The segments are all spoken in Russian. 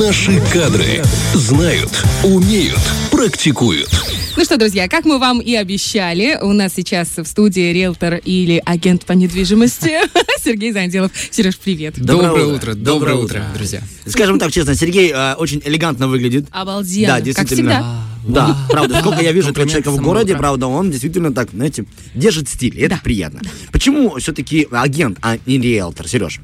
Наши кадры знают, умеют, практикуют. Ну что, друзья, как мы вам и обещали, у нас сейчас в студии риэлтор или агент по недвижимости Сергей Занделов. Сереж, привет. Доброе, утро. Доброе утро, друзья. Скажем так честно, Сергей э, очень элегантно выглядит. Обалденно. Да, как действительно. всегда. Да, правда, сколько я вижу этого человека в городе, правда. он действительно так, знаете, держит стиль, и это приятно. Почему все-таки агент, а не риэлтор, Сереж?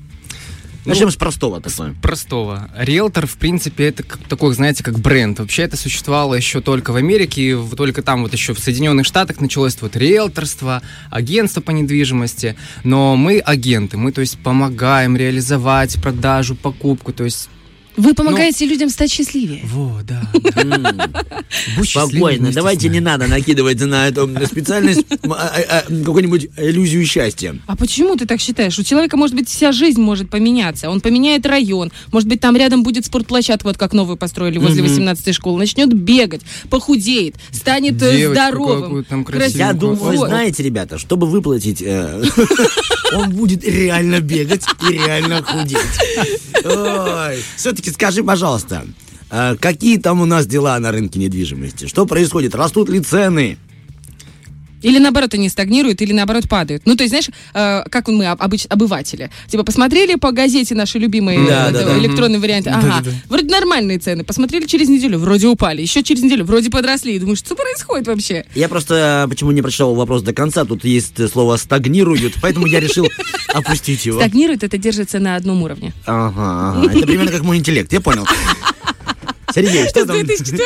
Начнем с простого такое. Простого. Риэлтор, в принципе, это как, такой, знаете, как бренд. Вообще это существовало еще только в Америке, и только там вот еще в Соединенных Штатах началось вот риэлторство, агентство по недвижимости. Но мы агенты, мы, то есть, помогаем реализовать продажу, покупку, то есть... Вы помогаете людям стать счастливее. Вот, да. Спокойно, давайте не надо накидывать на эту специальность а, а, а, какую-нибудь иллюзию счастья. А почему ты так считаешь? У человека, может быть, вся жизнь может поменяться. Он поменяет район. Может быть, там рядом будет спортплощадка, вот как новую построили возле 18-й школы. Начнет бегать, похудеет, станет э, здоровым. Я думаю, знаете, ребята, чтобы выплатить, э, он будет реально бегать и реально худеть. Все-таки скажи, пожалуйста, э, какие там у нас дела на рынке недвижимости? Что происходит? Растут ли цены? Или наоборот они стагнируют, или наоборот падают. Ну, то есть, знаешь, э, как мы, об- обыч- обыватели. Типа, посмотрели по газете наши любимые Да, э, да, да, да. электронные варианты. Ага, вроде нормальные цены. Посмотрели через неделю, вроде упали. Еще через неделю, вроде подросли. И думаешь, что происходит вообще? Я просто э, почему не прочитал вопрос до конца, тут есть э, слово «стагнируют», поэтому я решил опустить его. Стагнирует, это держится на одном уровне. Ага, ага. Это примерно как мой интеллект, я понял. Сергей, что С там? 2004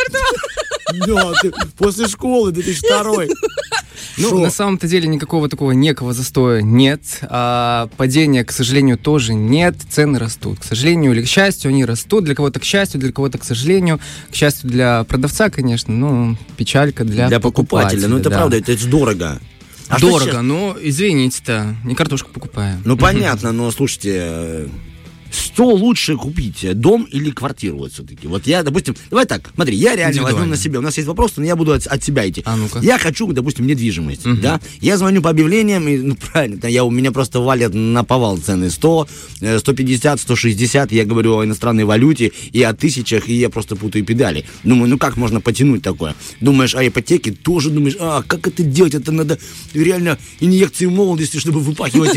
Да, после школы, 2002 Ну, Шо? на самом-то деле никакого такого некого застоя нет. А, падения, к сожалению, тоже нет. Цены растут. К сожалению или к счастью, они растут. Для кого-то к счастью, для кого-то к сожалению. К счастью для продавца, конечно, ну, печалька для, Для покупателя. Ну, это да. правда, это же дорого. А Дорого, сейчас? ну, извините-то, не картошку покупаем. Ну, понятно, но слушайте, что лучше купить, дом или квартиру вот все-таки? Вот я, допустим, давай так, смотри, я реально возьму на себя, у нас есть вопрос, но я буду от, от себя идти. А ну-ка. Я хочу, допустим, недвижимость, да? Я звоню по объявлениям, и, ну, правильно, я, у меня просто валят на повал цены 100, э, 150, 160, я говорю о иностранной валюте и о тысячах, и я просто путаю педали. Думаю, ну как можно потянуть такое? Думаешь о ипотеке, тоже думаешь, а, как это делать? Это надо реально инъекции молодости, чтобы выпахивать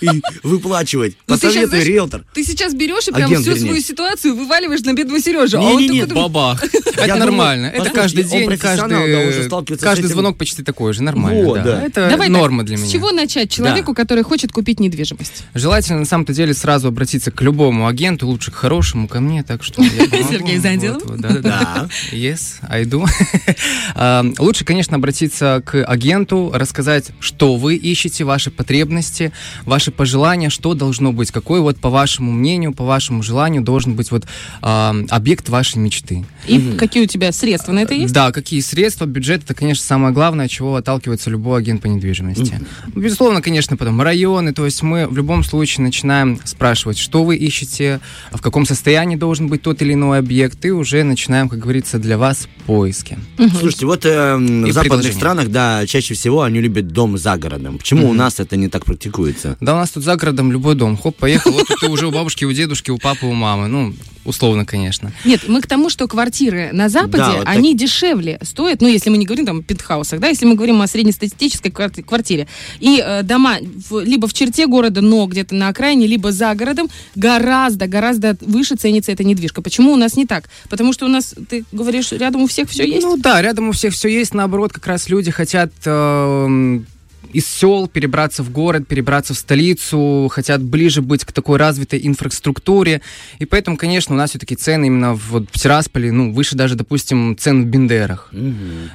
и, выплачивать. Ну, Посоветуй, риэлтор. Ты сейчас берешь и прям всю свою ситуацию вываливаешь на бедного Сережу. Не-не-не, Бабах. Это Я нормально. это каждый день, профессионал, каждый, с каждый звонок почти такой же. Нормально. Это Давай норма для С меня. чего начать человеку, который хочет купить недвижимость? Желательно, на самом-то деле, сразу обратиться к любому агенту, лучше к хорошему, ко мне, так что... Сергей Занделов? Да-да-да. Да. Yes, I do. А, Лучше, конечно, обратиться к агенту, рассказать, что вы ищете, ваши потребности, ваши пожелания, что должно быть, какой вот, по вашему мнению, по вашему желанию, должен быть вот а, объект вашей мечты. И какие у тебя средства на это есть? Да, какие средства, бюджет, это, конечно, самое главное, от чего отталкивается любой агент по недвижимости. Безусловно, конечно, потом районы, то есть мы в любом случае начинаем спрашивать, что вы ищете, в каком состоянии должен быть тот или иной объект, и уже начинаем, как говорится, для вас поиски. Слушайте, вот э, в западных странах, да, чаще всего они любят дом за городом. Почему у нас это не так практикуется? Да, нас тут за городом любой дом. Хоп, поехал, вот ты уже у бабушки, у дедушки, у папы, у мамы. Ну, условно, конечно. Нет, мы к тому, что квартиры на Западе, Да, вот так. они дешевле стоят, ну, если мы не говорим там о пентхаусах, да, если мы говорим о среднестатистической кварти- квартире. И э, дома в- либо в черте города, но где-то на окраине, либо за городом, гораздо, гораздо выше ценится эта недвижка. Почему у нас не так? Потому что у нас, ты говоришь, рядом у всех все есть? Ну да, рядом у всех все есть, наоборот, как раз люди хотят эм, из сел перебраться в город, перебраться в столицу, хотят ближе быть к такой развитой инфраструктуре. И поэтому, конечно, у нас все-таки цены именно в вот, Тирасполе, ну, выше даже, допустим, цен в Бендерах.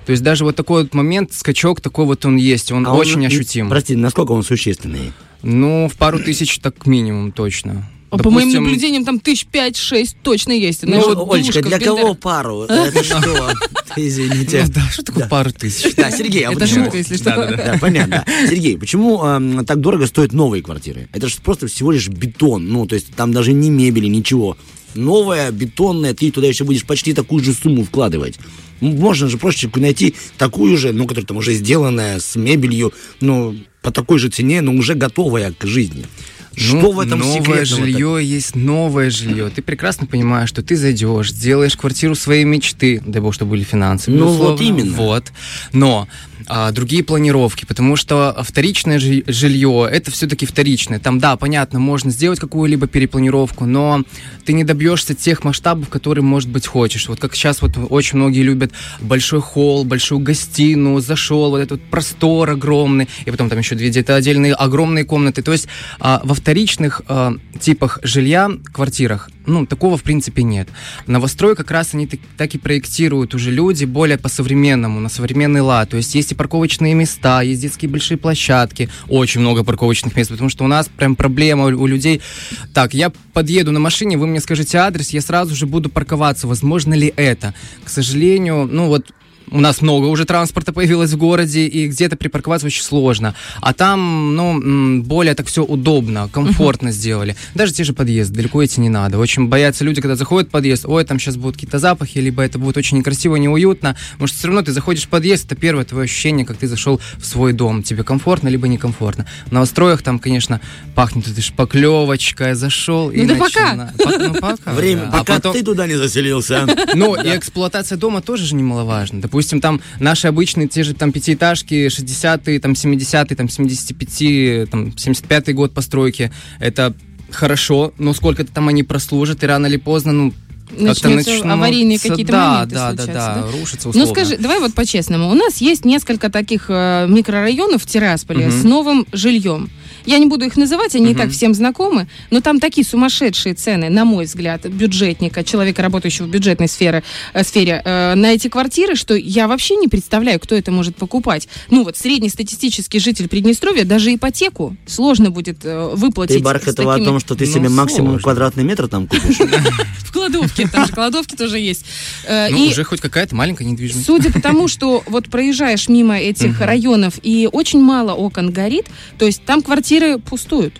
То есть даже вот такой вот момент, скачок такой вот он есть, он А он, очень м, ощутим. Прости, насколько он существенный? Ну, в пару тысяч так минимум точно. А По моим наблюдениям, там тысяч пять-шесть точно есть. Ну, Знаешь, вот Олечка, для в Бендерах. кого пару? Это что? Извините. Ну да, что такое пару тысяч? Да, Сергей, а Это почему? шутка, если что. Да, понятно. Сергей, почему эм, так дорого стоят новые квартиры? Это же просто всего лишь бетон. Ну, то есть там даже ни мебели, ничего. Новая, бетонная, ты туда еще будешь почти такую же сумму вкладывать. Можно же проще найти такую же, ну, которая там уже сделанная, с мебелью, ну, по такой же цене, но уже готовая к жизни. Что Ну, в этом новое жилье есть новое жилье. Ты прекрасно понимаешь, что ты зайдешь, сделаешь квартиру своей мечты, дай бог, чтобы были финансы. Ну, вот именно. Вот. Но а, другие планировки, потому что вторичное жи- жилье это все-таки вторичное. Там, да, понятно, можно сделать какую-либо перепланировку, но ты не добьешься тех масштабов, которые, может быть, хочешь. Вот как сейчас вот очень многие любят большой холл, большую гостиную, зашел, вот этот простор огромный, и потом там еще две где-то отдельные огромные комнаты. То есть а, во вторичных а, типах жилья, квартирах, ну, такого в принципе нет. Новострой как раз они так, так и проектируют уже люди более по-современному, на современный лад. То есть есть и парковочные места, есть детские большие площадки, очень много парковочных мест, потому что у нас прям проблема у, людей. Так, я подъеду на машине, вы мне скажете адрес, я сразу же буду парковаться. Возможно ли это? К сожалению, ну вот у нас много уже транспорта появилось в городе, и где-то припарковаться очень сложно. А там, ну, более так все удобно, комфортно сделали. Даже те же подъезды, далеко идти не надо. Очень боятся люди, когда заходят в подъезд, ой, там сейчас будут какие-то запахи, либо это будет очень некрасиво, неуютно. Потому что все равно ты заходишь в подъезд, это первое твое ощущение, как ты зашел в свой дом. Тебе комфортно, либо некомфортно. В новостроях там, конечно, пахнет этой шпаклевочкой, зашел и Ну да пока. По- ну, пока, Время, да. А пока потом- ты туда не заселился. ну, и эксплуатация дома тоже же немаловажна. Допустим, там наши обычные те же там пятиэтажки, 60-е, там 70-е, там 75 там 75-й год постройки, это хорошо, но сколько-то там они прослужат, и рано или поздно, ну, Начнется начнутся- аварийные какие-то да, моменты да, да, случаться, да, рушится Ну условно. скажи, давай вот по-честному. У нас есть несколько таких э, микрорайонов в Тирасполе Мгм. с новым жильем. Я не буду их называть, они и Мгм. так всем знакомы, но там такие сумасшедшие цены, на мой взгляд, бюджетника, человека, работающего в бюджетной сфере, э, сфере э, на эти квартиры, что я вообще не представляю, кто это может покупать. Ну вот среднестатистический житель Приднестровья даже ипотеку сложно будет э, выплатить. Ты, Бархатова, о такими- том, что ты Ну, себе максимум сложно. квадратный метр там купишь? Кладовке, там же кладовки тоже есть. Э, Ну, уже хоть какая-то маленькая недвижимость. Судя по тому, что вот проезжаешь мимо этих районов и очень мало окон горит, то есть там квартиры пустуют.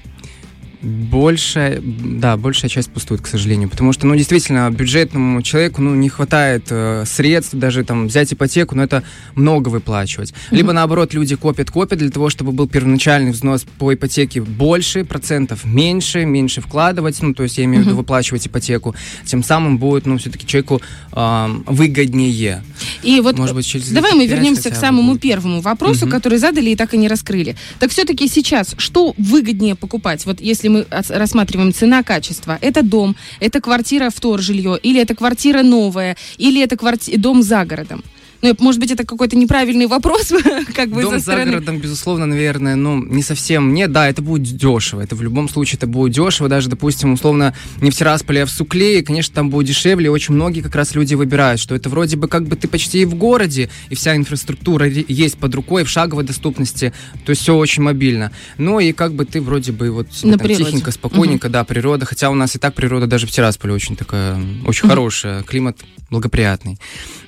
Большая, да, большая часть пустует, к сожалению, потому что, ну, действительно, бюджетному человеку, ну, не хватает э, средств, даже там взять ипотеку, но это много выплачивать. Либо, наоборот, люди копят-копят для того, чтобы был первоначальный взнос по ипотеке больше, процентов меньше, меньше вкладывать, ну, то есть я имею в виду выплачивать ипотеку, тем самым будет, ну, все-таки человеку ам, выгоднее. И вот Может быть, через давай мы вернемся к самому будет. первому вопросу, Мгм. который задали и так и не раскрыли. Так все-таки сейчас, что выгоднее покупать? Вот если мы рассматриваем цена-качество, это дом, это квартира вторжилье, или это квартира новая, или это кварти- дом за городом? Ну, может быть, это какой-то неправильный вопрос, как бы Дом со за стороны... городом, безусловно, наверное, ну, не совсем нет. Да, это будет дешево. Это в любом случае это будет дешево. Даже, допустим, условно, не в Тирасполе, а в Сукле. И, конечно, там будет дешевле. И очень многие как раз люди выбирают, что это вроде бы как бы ты почти и в городе, и вся инфраструктура есть под рукой, в шаговой доступности. То есть все очень мобильно. Ну и как бы ты вроде бы вот там тихенько, спокойненько, да, природа. Хотя у нас и так природа даже в Тирасполе очень такая, очень Мгм. хорошая, климат благоприятный.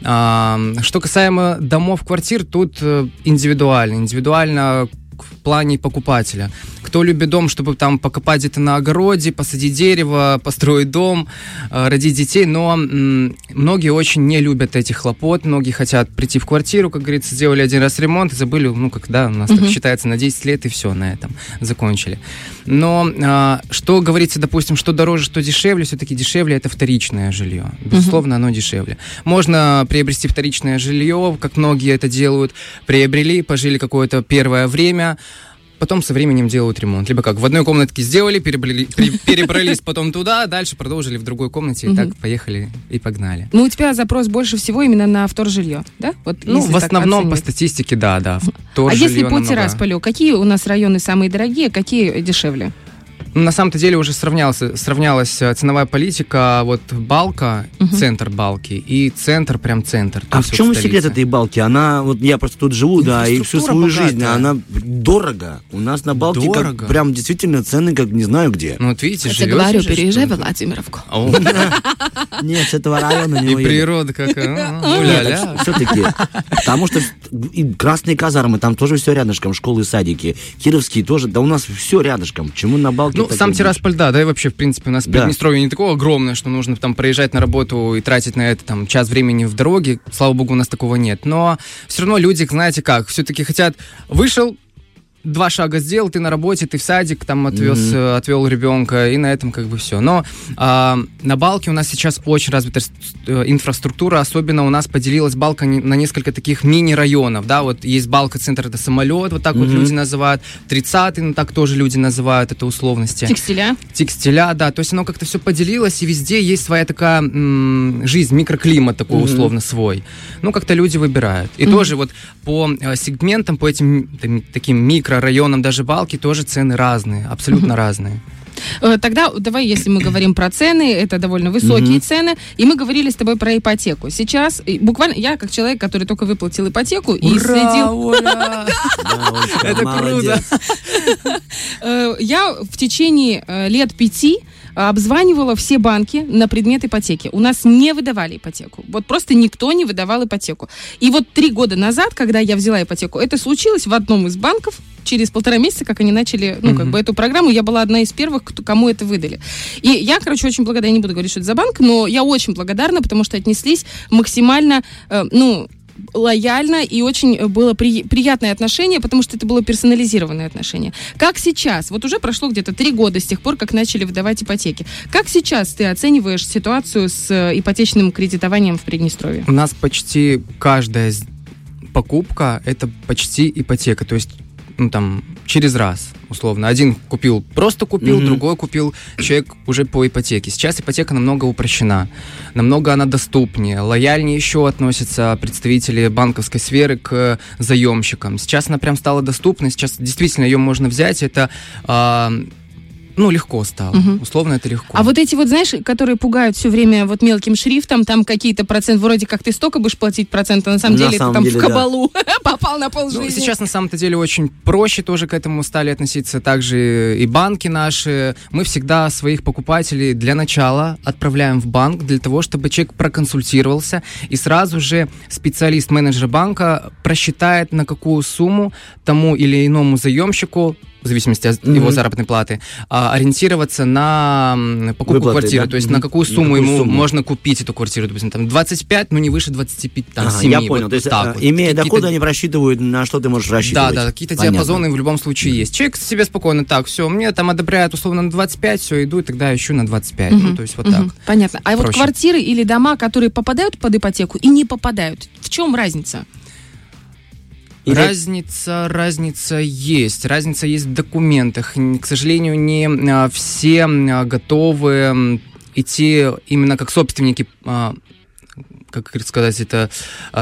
А, что касаемо домов, квартир, тут э, индивидуально. Индивидуально в плане покупателя. Кто любит дом, чтобы там покопать где-то на огороде, посадить дерево, построить дом, э, родить детей, но многие очень не любят этих хлопот, многие хотят прийти в квартиру, как говорится, сделали один раз ремонт забыли, ну, когда у нас так считается, на 10 лет и все, на этом закончили. Но а, что говорится, допустим, что дороже, что дешевле, все-таки дешевле это вторичное жилье. Безусловно, оно дешевле. Можно приобрести вторичное жилье, как многие это делают, приобрели, пожили какое-то первое время, потом со временем делают ремонт. Либо как, в одной комнатке сделали, перебрали- перебрались потом туда, дальше продолжили в другой комнате, и так поехали и погнали. Ну, у тебя запрос больше всего именно на вторжилье, да? Вот Ну, в основном по статистике, да, да. А если по Тирасполю, какие у нас районы самые дорогие, какие дешевле? На самом-то деле уже сравнялся, сравнялась э, ценовая политика, вот Балка, Мгм. центр Балки, и центр, прям центр. А в вот чем столица. секрет этой балки? Она, вот я просто тут живу, да, и всю свою Инфраструктура жизнь, богатая. она дорого. У нас на балке Дорого. как, прям действительно цены, как не знаю где. Ну вот видите, Я говорю, же, переезжай в Владимировку. Нет, с этого района не И природа какая. а, уля-ля. Все-таки. Потому что и красные казармы, там тоже все рядышком, школы, садики. Кировские тоже, да у нас все рядышком. Чему на балке? Ну, сам вот Тирасполь, да, да, и вообще, в принципе, у нас Да. Приднестровье не такое огромное, что нужно там проезжать на работу и тратить на это там час времени в дороге. Слава богу, у нас такого нет. Но все равно люди, знаете как, все-таки хотят, вышел, два шага сделал, ты на работе, ты в садик, там отвез, mm-hmm. отвел ребенка, и на этом как бы все. Но а, на Балке у нас сейчас очень развита э, инфраструктура, особенно у нас поделилась Балка на несколько таких мини-районов, да, вот есть Балка центр, это самолет, вот так mm-hmm. вот люди называют, 30-й, ну так тоже люди называют, это условности. Текстиля? Текстиля, да, то есть оно как-то все поделилось, и везде есть своя такая м- жизнь, микроклимат такой mm-hmm. условно свой. Ну, как-то люди выбирают. И mm-hmm. тоже вот по э, сегментам, по этим там, таким микрорайонам даже Балки тоже цены разные, абсолютно разные. Э, тогда давай, если мы говорим про цены, это довольно высокие mm-hmm. цены, и мы говорили с тобой про ипотеку. Сейчас буквально я как человек, который только выплатил ипотеку Ура, и следил. Это круто. Э, я в течение э, лет пяти обзванивала все банки на предмет ипотеки. У нас не выдавали ипотеку. Вот просто никто не выдавал ипотеку. И вот три года назад, когда я взяла ипотеку, это случилось в одном из банков, через полтора месяца, как они начали, ну, mm-hmm. как бы эту программу, я была одна из первых, кто, кому это выдали. И я, короче, очень благодарна, не буду говорить, что это за банк, но я очень благодарна, потому что отнеслись максимально, э, ну, лояльно и очень было при, приятное отношение, потому что это было персонализированное отношение. Как сейчас? Вот уже прошло где-то три года с тех пор, как начали выдавать ипотеки. Как сейчас ты оцениваешь ситуацию с э, ипотечным кредитованием в Приднестровье? У нас почти каждая покупка это почти ипотека. То есть ну, там, через раз, условно. Один купил, просто купил, mm-hmm. другой купил человек уже по ипотеке. Сейчас ипотека намного упрощена, намного она доступнее, лояльнее еще относятся представители банковской сферы к заемщикам. Сейчас она прям стала доступной, сейчас действительно ее можно взять. Это э, ну, легко стало. Угу. Условно это легко. А вот эти вот, знаешь, которые пугают все время вот мелким шрифтом, там какие-то проценты, вроде как ты столько будешь платить процента, на самом на деле самом ты там деле, в кабалу да. попал на полжизни. Ну, сейчас на самом-то деле очень проще тоже к этому стали относиться. Также и банки наши. Мы всегда своих покупателей для начала отправляем в банк для того, чтобы человек проконсультировался и сразу же специалист менеджер банка просчитает, на какую сумму тому или иному заемщику в зависимости от mm-hmm. его заработной платы, а, ориентироваться на покупку Выплаты, квартиры. Да? То есть mm-hmm. на какую сумму на какую ему сумму? можно купить эту квартиру. Допустим, там 25, но не выше 25, там, ага, 7. Я понял. Вот то есть, так, а, вот. имея какие-то... доходы, они просчитывают, на что ты можешь рассчитывать. Да, да, какие-то Понятно. диапазоны в любом случае mm-hmm. есть. Человек себе спокойно, так, все, мне там одобряют условно на 25, все, иду, и тогда ищу на 25. Mm-hmm. Ну, то есть вот mm-hmm. так. Понятно. А Проще. вот квартиры или дома, которые попадают под ипотеку и не попадают, в чем разница? Или... Разница, разница есть. Разница есть в документах. К сожалению, не а, все а, готовы идти именно как собственники а, как сказать, это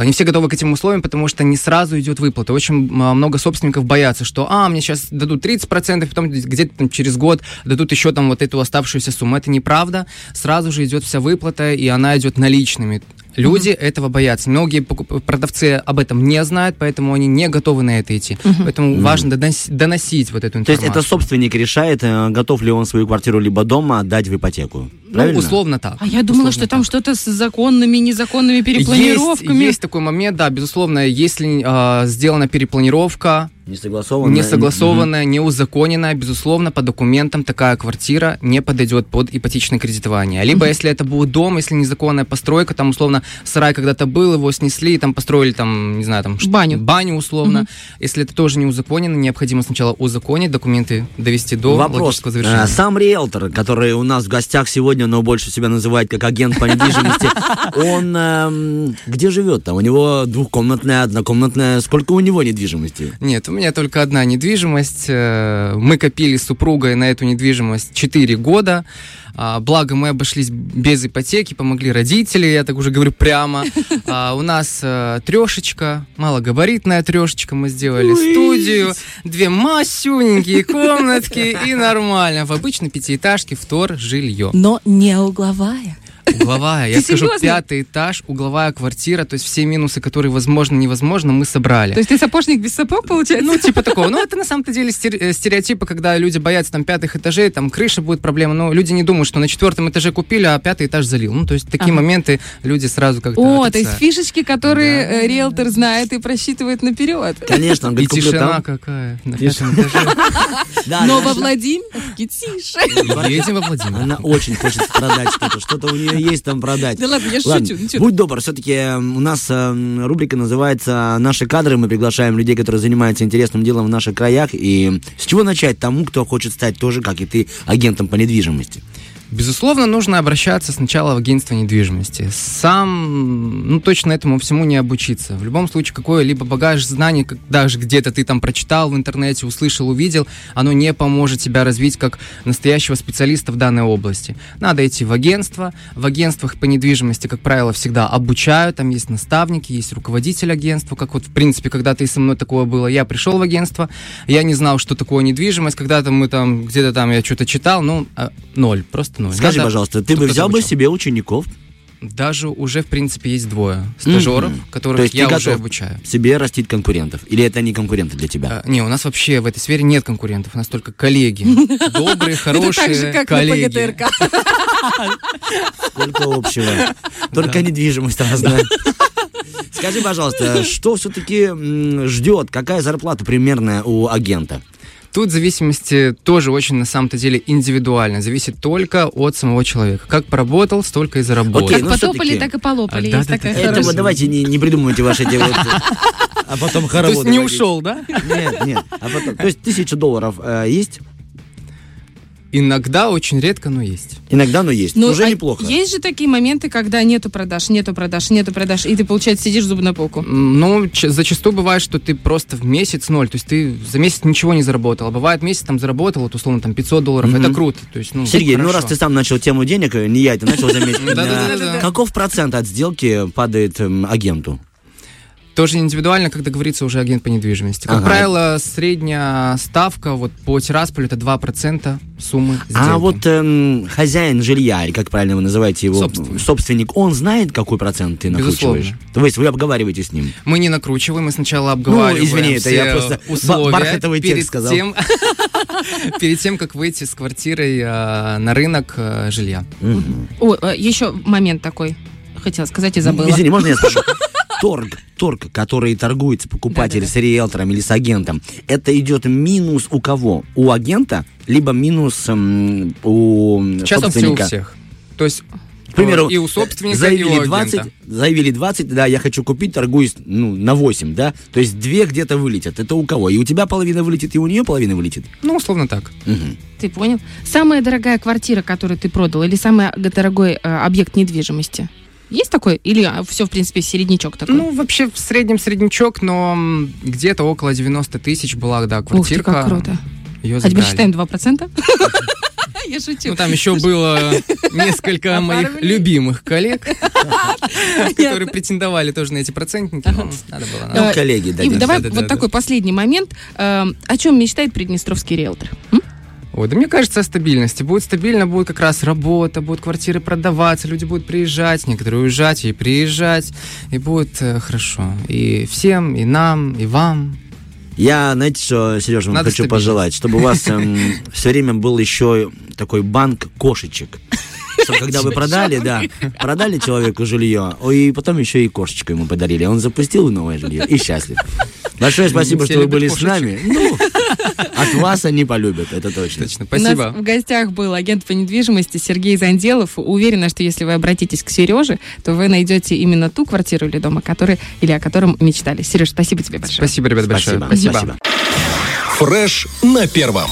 не все готовы к этим условиям, потому что не сразу идет выплата. Очень много собственников боятся, что, а, мне сейчас дадут 30%, потом где-то там через год дадут еще там вот эту оставшуюся сумму. Это неправда. Сразу же идет вся выплата, и она идет наличными. Люди mm-hmm. этого боятся. Многие продавцы об этом не знают, поэтому они не готовы на это идти. Mm-hmm. Поэтому mm-hmm. важно доносить, доносить вот эту информацию. То есть это собственник решает, э, готов ли он свою квартиру либо дома отдать в ипотеку? Ну, Правильно? Ну, условно так. А я думала, условно что так. там что-то с законными, незаконными перепланировками. Есть, есть такой момент, да, безусловно, если э, сделана перепланировка, не согласованная. Не согласованная, не узаконенная, безусловно, по документам такая квартира не подойдет под ипотечное кредитование. Либо, если это будет дом, если незаконная постройка, там, условно, сарай когда-то был, его снесли, там, построили, там, не знаю, там... Баню. Баню, условно. Угу. Если это тоже не узаконено, необходимо сначала узаконить, документы довести до Вопрос. завершения. А, сам риэлтор, который у нас в гостях сегодня, но больше себя называет как агент по недвижимости, он эм, где живет там? У него двухкомнатная, однокомнатная, сколько у него недвижимости? Нет, у меня только одна недвижимость. Э, мы копили с супругой на эту недвижимость 4 года. А, благо мы обошлись без ипотеки, помогли родители, я так уже говорю прямо. А, у нас а, трешечка, малогабаритная трешечка, мы сделали студию, две масюненькие комнатки и нормально. В обычной пятиэтажке втор жилье. Но не угловая. Угловая, я скажу, пятый этаж, угловая квартира, то есть все минусы, которые возможно, невозможно, мы собрали. То есть ты сапожник без сапог, получается? Ну, типа такого. Ну, это на самом-то деле э, стереотипы, когда люди боятся там пятых этажей, там крыша будет проблема, но люди не думают, что на четвертом этаже купили, а пятый этаж залил. Ну, то есть такие моменты люди сразу как-то О, то есть фишечки, которые. Э, риэлтор знает и просчитывает наперед. Конечно, он говорит, тишина какая на пятом этаже. Но во Владимир тише. Едем во Владимир. Она очень хочет продать что-то, что-то у нее есть там продать. Да ладно, я шучу, ну будь добр, все-таки у нас э, рубрика называется «Наши кадры». Мы приглашаем людей, которые занимаются интересным делом в наших краях. И с чего начать тому, кто хочет стать тоже, как и ты, агентом по недвижимости? Безусловно, нужно обращаться сначала в агентство недвижимости. Сам, ну, точно этому всему не обучиться. В любом случае, какой-либо багаж знаний, как- даже где-то ты там прочитал в интернете, услышал, увидел, оно не поможет тебя развить как настоящего специалиста в данной области. Надо идти в агентство. В агентствах по недвижимости, как правило, всегда обучают. Там есть наставники, есть руководитель агентства. Как вот, в принципе, когда-то и со мной такое было. Я пришел в агентство, я не знал, что такое недвижимость. Когда-то мы там, где-то там я что-то читал, ну, а, ноль, просто ноль. Скажи, Надо, пожалуйста, ты бы взял бы себе учеников, Даже уже, в принципе, есть двое стажеров, Мгм. которых То есть я ты уже обучаю. себе растить конкурентов? Или это не конкуренты для тебя? А, не, у нас вообще в этой сфере нет конкурентов, у нас только коллеги. Добрые, хорошие коллеги. Сколько общего? Только недвижимость разная. Скажи, пожалуйста, что все-таки ждет? Какая зарплата примерная у агента? Тут зависимости тоже очень на самом-то деле индивидуально. Зависит только от самого человека. Как поработал, столько и заработал. Окей, Как ну, потопали, так и полопали. А, Есть да-да-да. такая Это хорошая. вот давайте не, не придумывайте ваши эти вот... А потом То хороводы есть не ушел, да? Нет, нет. А потом, то есть тысяча долларов э, есть? Иногда, очень редко, но есть. Иногда, но есть. Ну, Уже а неплохо. Есть же такие моменты, когда нету продаж, нету продаж, нету продаж, и ты, получается, сидишь зубы на полку. Ну, зачастую бывает, что ты просто в месяц ноль, то есть ты за месяц ничего не заработал. А бывает месяц там заработал, вот условно там 500 долларов, Мгм. это круто. То есть, ну, Сергей, ну раз ты сам начал тему денег, э, не я это начал заметить. Каков процент от сделки падает эм, агенту? Тоже индивидуально, как договорится уже агент по недвижимости. Как Ага. правило, средняя ставка вот по Тирасполю это 2% суммы сделки. А вот эм, хозяин жилья, или как правильно вы называете его, Собственник. собственник, он знает, какой процент ты накручиваешь? Безусловно. То есть вы обговариваете с ним? Мы не накручиваем, мы сначала обговариваем Ну, извини, это я просто условия ба- бархатовый текст перед сказал. Тем, перед тем, как выйти с квартирой э, на рынок э, жилья. Мгм. О, э, еще момент такой. Хотела сказать и забыла. Извини, можно я спрошу? Торг, торг, который торгуется покупатель Да-да-да. с риэлтором или с агентом, это идет минус у кого? У агента, либо минус эм, у Сейчас опция у собственника? всех. То есть К примеру, и у собственника, и заявили у 20, агента. заявили 20, да, я хочу купить, торгуюсь ну, на 8, да, то есть две где-то вылетят. Это у кого? И у тебя половина вылетит, и у нее половина вылетит? Ну, условно так. Мгм. Ты понял? Самая дорогая квартира, которую ты продал, или самый дорогой э, объект недвижимости? Есть такой? Или все, в принципе, середнячок такой? Ну, вообще, в среднем среднячок, но где-то около 90 тысяч была, да, Ух ты, квартирка. как круто. Ее А теперь считаем 2%? Я шучу. Ну, там еще было несколько А моих любимых коллег, которые претендовали тоже на эти процентники, но надо было. Ну, надо. коллеги, дадим. давай вот такой последний момент. Э, О чем мечтает приднестровский риэлтор? Ой, да мне кажется, о стабильности. Будет стабильно, будет как раз работа, будут квартиры продаваться, люди будут приезжать, некоторые уезжать и приезжать, и будет э, хорошо. И всем, и нам, и вам. Я, знаете, что, Сережа, вам Надо хочу пожелать, чтобы у вас все время был еще такой банк кошечек. Чтобы когда вы продали, да, продали человеку жилье, и потом еще и кошечку ему подарили. Он запустил новое жилье и счастлив. Большое спасибо, что вы были с нами. Ну, от вас они полюбят, это точно. Точно, У нас спасибо. в гостях был агент по недвижимости Сергей Занделов. Уверена, что если вы обратитесь к Сереже, то вы найдете именно ту квартиру или дома, который, или о котором мечтали. Сереж, спасибо тебе большое. Спасибо, ребят, большое. Спасибо. Спасибо. Фреш на первом.